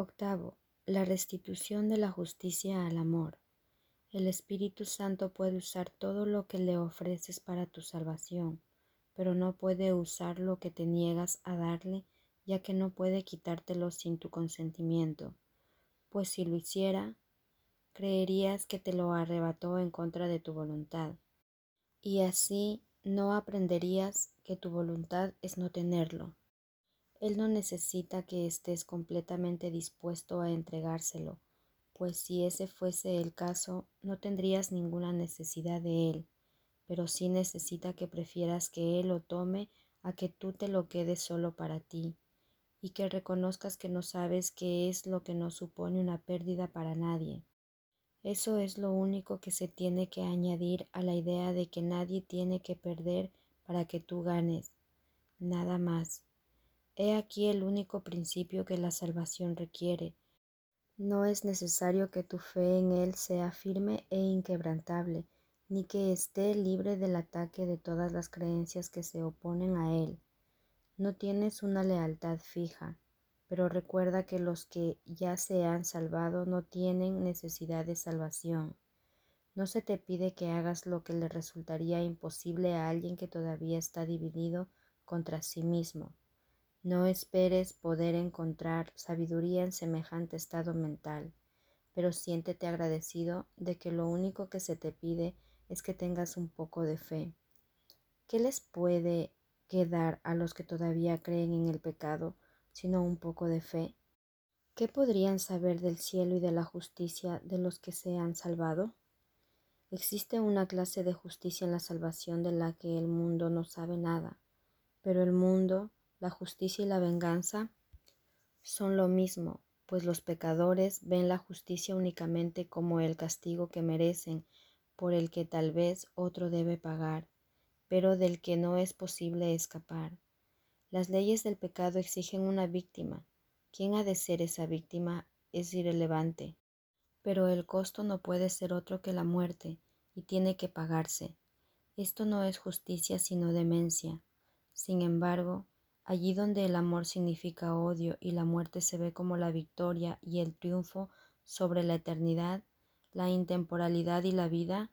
Octavo, la restitución de la justicia al amor. El Espíritu Santo puede usar todo lo que le ofreces para tu salvación, pero no puede usar lo que te niegas a darle, ya que no puede quitártelo sin tu consentimiento, pues si lo hiciera, creerías que te lo arrebató en contra de tu voluntad, y así no aprenderías que tu voluntad es no tenerlo. Él no necesita que estés completamente dispuesto a entregárselo, pues si ese fuese el caso, no tendrías ninguna necesidad de él, pero sí necesita que prefieras que él lo tome a que tú te lo quedes solo para ti, y que reconozcas que no sabes qué es lo que no supone una pérdida para nadie. Eso es lo único que se tiene que añadir a la idea de que nadie tiene que perder para que tú ganes, nada más. He aquí el único principio que la salvación requiere. No es necesario que tu fe en Él sea firme e inquebrantable, ni que esté libre del ataque de todas las creencias que se oponen a Él. No tienes una lealtad fija, pero recuerda que los que ya se han salvado no tienen necesidad de salvación. No se te pide que hagas lo que le resultaría imposible a alguien que todavía está dividido contra sí mismo. No esperes poder encontrar sabiduría en semejante estado mental, pero siéntete agradecido de que lo único que se te pide es que tengas un poco de fe. ¿Qué les puede quedar a los que todavía creen en el pecado sino un poco de fe? ¿Qué podrían saber del cielo y de la justicia de los que se han salvado? Existe una clase de justicia en la salvación de la que el mundo no sabe nada, pero el mundo la justicia y la venganza son lo mismo, pues los pecadores ven la justicia únicamente como el castigo que merecen, por el que tal vez otro debe pagar, pero del que no es posible escapar. Las leyes del pecado exigen una víctima. ¿Quién ha de ser esa víctima? Es irrelevante. Pero el costo no puede ser otro que la muerte, y tiene que pagarse. Esto no es justicia sino demencia. Sin embargo, Allí donde el amor significa odio y la muerte se ve como la victoria y el triunfo sobre la eternidad, la intemporalidad y la vida,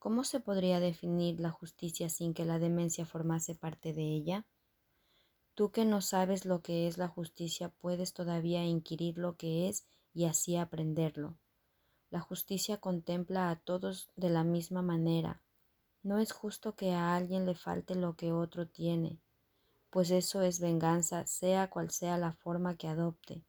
¿cómo se podría definir la justicia sin que la demencia formase parte de ella? Tú que no sabes lo que es la justicia puedes todavía inquirir lo que es y así aprenderlo. La justicia contempla a todos de la misma manera. No es justo que a alguien le falte lo que otro tiene pues eso es venganza, sea cual sea la forma que adopte.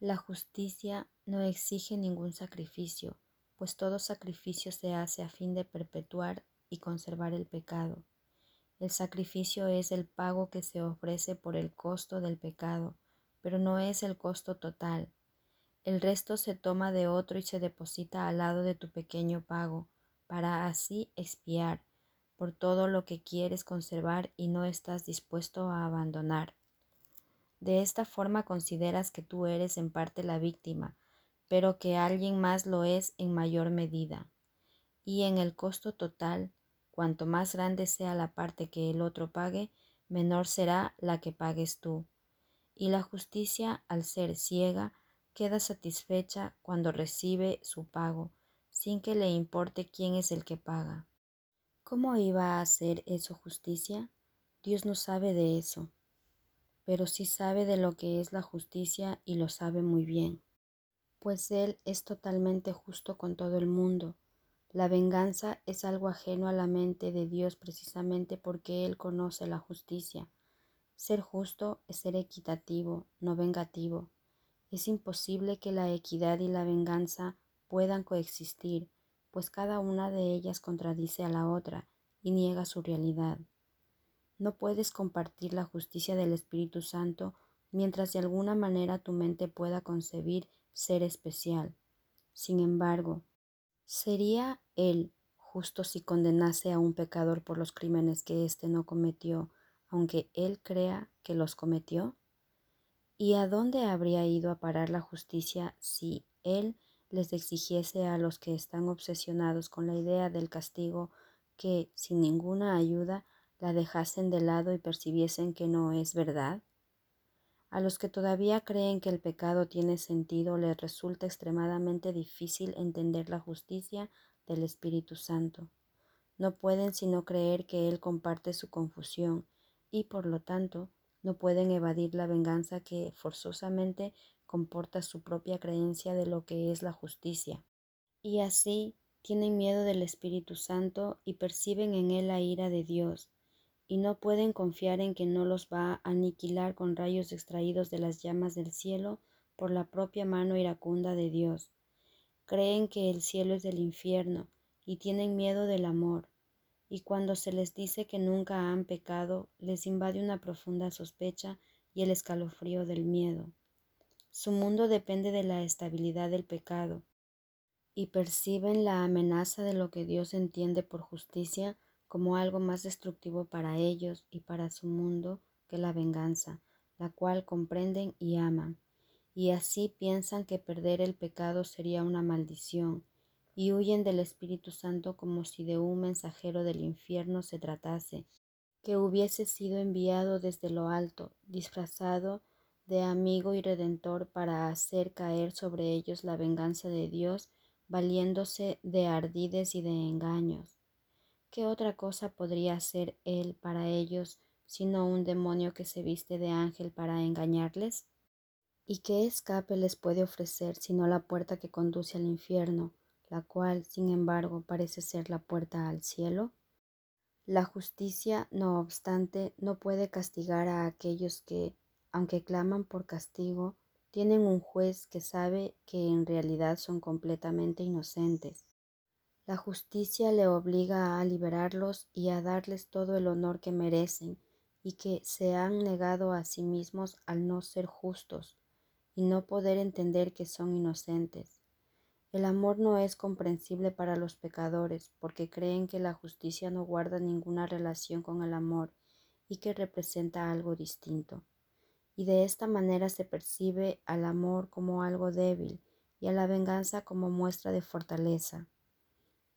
La justicia no exige ningún sacrificio, pues todo sacrificio se hace a fin de perpetuar y conservar el pecado. El sacrificio es el pago que se ofrece por el costo del pecado, pero no es el costo total. El resto se toma de otro y se deposita al lado de tu pequeño pago, para así expiar, por todo lo que quieres conservar y no estás dispuesto a abandonar. De esta forma consideras que tú eres en parte la víctima, pero que alguien más lo es en mayor medida. Y en el costo total, cuanto más grande sea la parte que el otro pague, menor será la que pagues tú. Y la justicia, al ser ciega, queda satisfecha cuando recibe su pago, sin que le importe quién es el que paga. ¿Cómo iba a hacer eso justicia? Dios no sabe de eso, pero sí sabe de lo que es la justicia y lo sabe muy bien, pues Él es totalmente justo con todo el mundo. La venganza es algo ajeno a la mente de Dios precisamente porque Él conoce la justicia. Ser justo es ser equitativo, no vengativo. Es imposible que la equidad y la venganza puedan coexistir pues cada una de ellas contradice a la otra y niega su realidad. No puedes compartir la justicia del Espíritu Santo mientras de alguna manera tu mente pueda concebir ser especial. Sin embargo, ¿sería Él justo si condenase a un pecador por los crímenes que éste no cometió, aunque Él crea que los cometió? ¿Y a dónde habría ido a parar la justicia si Él les exigiese a los que están obsesionados con la idea del castigo que, sin ninguna ayuda, la dejasen de lado y percibiesen que no es verdad? A los que todavía creen que el pecado tiene sentido les resulta extremadamente difícil entender la justicia del Espíritu Santo. No pueden sino creer que Él comparte su confusión y por lo tanto no pueden evadir la venganza que forzosamente comporta su propia creencia de lo que es la justicia. Y así tienen miedo del Espíritu Santo y perciben en Él la ira de Dios y no pueden confiar en que no los va a aniquilar con rayos extraídos de las llamas del cielo por la propia mano iracunda de Dios. Creen que el cielo es del infierno y tienen miedo del amor, y cuando se les dice que nunca han pecado, les invade una profunda sospecha y el escalofrío del miedo. Su mundo depende de la estabilidad del pecado, y perciben la amenaza de lo que Dios entiende por justicia como algo más destructivo para ellos y para su mundo que la venganza, la cual comprenden y aman, y así piensan que perder el pecado sería una maldición, y huyen del Espíritu Santo como si de un mensajero del infierno se tratase, que hubiese sido enviado desde lo alto, disfrazado de amigo y redentor para hacer caer sobre ellos la venganza de Dios, valiéndose de ardides y de engaños. ¿Qué otra cosa podría ser él para ellos sino un demonio que se viste de ángel para engañarles? ¿Y qué escape les puede ofrecer sino la puerta que conduce al infierno, la cual, sin embargo, parece ser la puerta al cielo? La justicia, no obstante, no puede castigar a aquellos que, aunque claman por castigo, tienen un juez que sabe que en realidad son completamente inocentes. La justicia le obliga a liberarlos y a darles todo el honor que merecen y que se han negado a sí mismos al no ser justos y no poder entender que son inocentes. El amor no es comprensible para los pecadores porque creen que la justicia no guarda ninguna relación con el amor y que representa algo distinto. Y de esta manera se percibe al amor como algo débil y a la venganza como muestra de fortaleza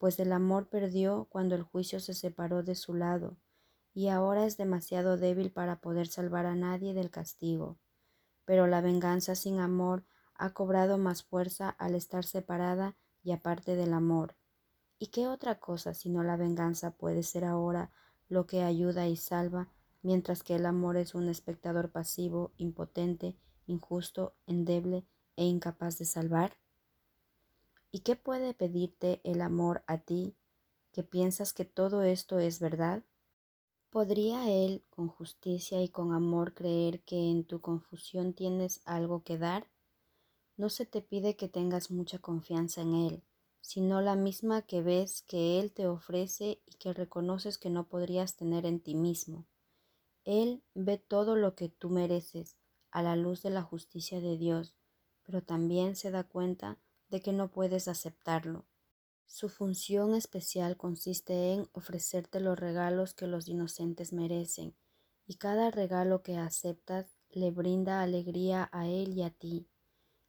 pues el amor perdió cuando el juicio se separó de su lado, y ahora es demasiado débil para poder salvar a nadie del castigo. Pero la venganza sin amor ha cobrado más fuerza al estar separada y aparte del amor. ¿Y qué otra cosa sino la venganza puede ser ahora lo que ayuda y salva, mientras que el amor es un espectador pasivo, impotente, injusto, endeble e incapaz de salvar? ¿Y qué puede pedirte el amor a ti que piensas que todo esto es verdad? ¿Podría Él con justicia y con amor creer que en tu confusión tienes algo que dar? No se te pide que tengas mucha confianza en Él, sino la misma que ves que Él te ofrece y que reconoces que no podrías tener en ti mismo. Él ve todo lo que tú mereces a la luz de la justicia de Dios, pero también se da cuenta de que no puedes aceptarlo. Su función especial consiste en ofrecerte los regalos que los inocentes merecen, y cada regalo que aceptas le brinda alegría a él y a ti.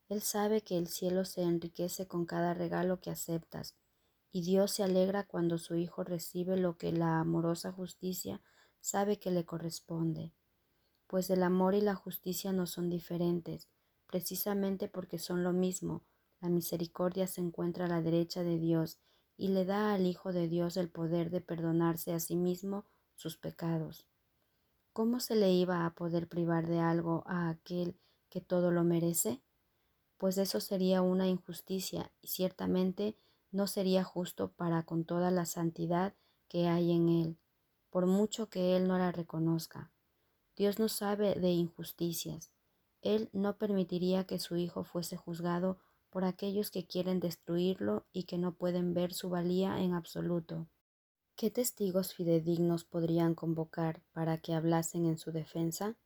Él sabe que el cielo se enriquece con cada regalo que aceptas, y Dios se alegra cuando su Hijo recibe lo que la amorosa justicia sabe que le corresponde. Pues el amor y la justicia no son diferentes, precisamente porque son lo mismo, la misericordia se encuentra a la derecha de Dios y le da al Hijo de Dios el poder de perdonarse a sí mismo sus pecados. ¿Cómo se le iba a poder privar de algo a aquel que todo lo merece? Pues eso sería una injusticia y ciertamente no sería justo para con toda la santidad que hay en él, por mucho que él no la reconozca. Dios no sabe de injusticias. Él no permitiría que su Hijo fuese juzgado por aquellos que quieren destruirlo y que no pueden ver su valía en absoluto. ¿Qué testigos fidedignos podrían convocar para que hablasen en su defensa?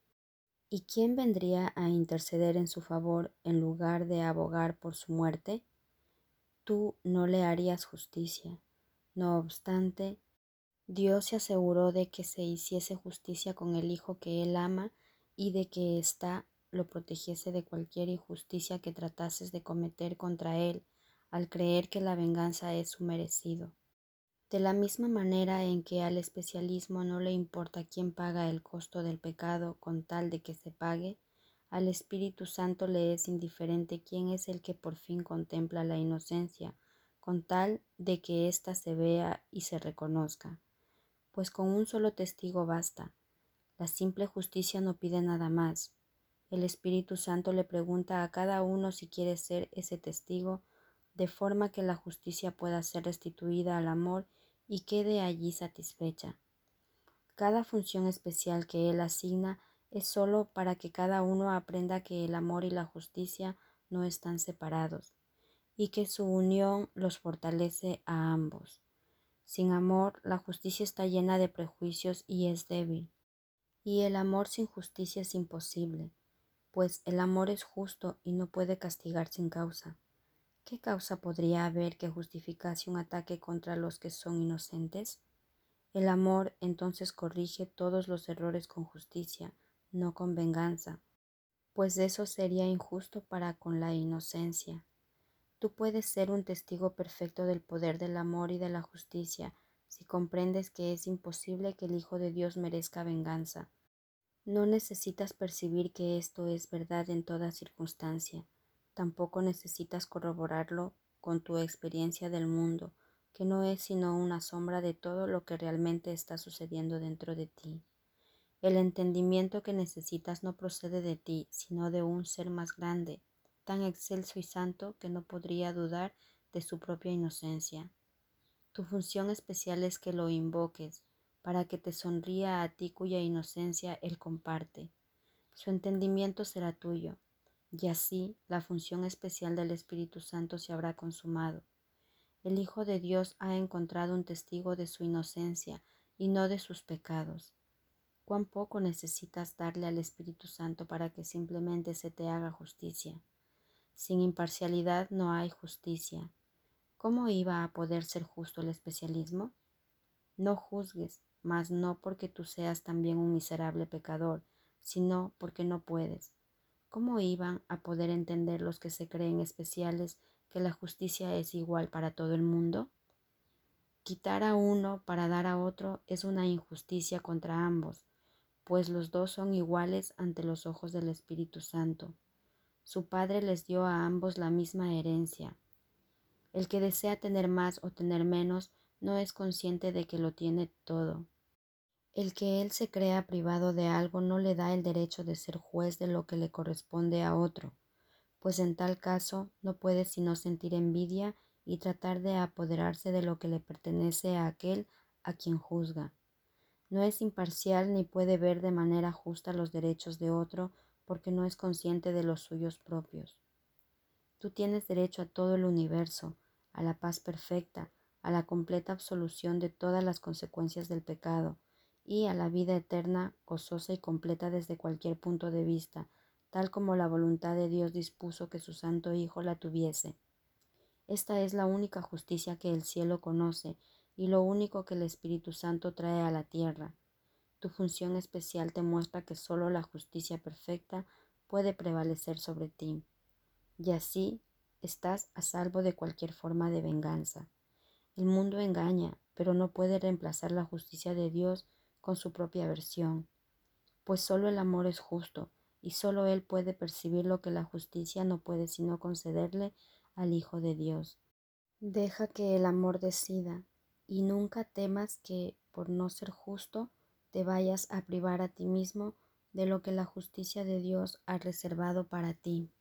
¿Y quién vendría a interceder en su favor en lugar de abogar por su muerte? Tú no le harías justicia. No obstante, Dios se aseguró de que se hiciese justicia con el Hijo que Él ama y de que está lo protegiese de cualquier injusticia que tratases de cometer contra él, al creer que la venganza es su merecido. De la misma manera en que al especialismo no le importa quién paga el costo del pecado con tal de que se pague, Al Espíritu Santo le es indiferente quién es el que por fin contempla la inocencia, con tal de que ésta se vea y se reconozca. Pues con un solo testigo basta. La simple justicia no pide nada más. El Espíritu Santo le pregunta a cada uno si quiere ser ese testigo, de forma que la justicia pueda ser restituida al amor y quede allí satisfecha. Cada función especial que Él asigna es solo para que cada uno aprenda que el amor y la justicia no están separados y que su unión los fortalece a ambos. Sin amor, la justicia está llena de prejuicios y es débil. Y el amor sin justicia es imposible, pues el amor es justo y no puede castigar sin causa. ¿Qué causa podría haber que justificase un ataque contra los que son inocentes? El amor entonces corrige todos los errores con justicia, no con venganza, pues eso sería injusto para con la inocencia. Tú puedes ser un testigo perfecto del poder del amor y de la justicia si comprendes que es imposible que el Hijo de Dios merezca venganza. No necesitas percibir que esto es verdad en toda circunstancia. Tampoco necesitas corroborarlo con tu experiencia del mundo, que no es sino una sombra de todo lo que realmente está sucediendo dentro de ti. El entendimiento que necesitas no procede de ti, sino de un ser más grande, tan excelso y santo que no podría dudar de su propia inocencia. Tu función especial es que lo invoques, para que te sonría a ti cuya inocencia él comparte. Su entendimiento será tuyo, y así la función especial del Espíritu Santo se habrá consumado. El Hijo de Dios ha encontrado un testigo de su inocencia y no de sus pecados. Cuán poco necesitas darle al Espíritu Santo para que simplemente se te haga justicia. Sin imparcialidad no hay justicia. ¿Cómo iba a poder ser justo el especialismo? No juzgues, mas no porque tú seas también un miserable pecador, sino porque no puedes. ¿Cómo iban a poder entender los que se creen especiales que la justicia es igual para todo el mundo? Quitar a uno para dar a otro es una injusticia contra ambos, pues los dos son iguales ante los ojos del Espíritu Santo. Su Padre les dio a ambos la misma herencia. El que desea tener más o tener menos no es consciente de que lo tiene todo. El que él se crea privado de algo no le da el derecho de ser juez de lo que le corresponde a otro, pues en tal caso no puede sino sentir envidia y tratar de apoderarse de lo que le pertenece a aquel a quien juzga. No es imparcial ni puede ver de manera justa los derechos de otro porque no es consciente de los suyos propios. Tú tienes derecho a todo el universo, a la paz perfecta, a la completa absolución de todas las consecuencias del pecado y a la vida eterna, gozosa y completa desde cualquier punto de vista, tal como la voluntad de Dios dispuso que su Santo Hijo la tuviese. Esta es la única justicia que el cielo conoce y lo único que el Espíritu Santo trae a la tierra. Tu función especial te muestra que solo la justicia perfecta puede prevalecer sobre ti. Y así estás a salvo de cualquier forma de venganza. El mundo engaña, pero no puede reemplazar la justicia de Dios con su propia versión, pues solo el amor es justo, y solo Él puede percibir lo que la justicia no puede sino concederle al Hijo de Dios. Deja que el amor decida, y nunca temas que, por no ser justo, te vayas a privar a ti mismo de lo que la justicia de Dios ha reservado para ti.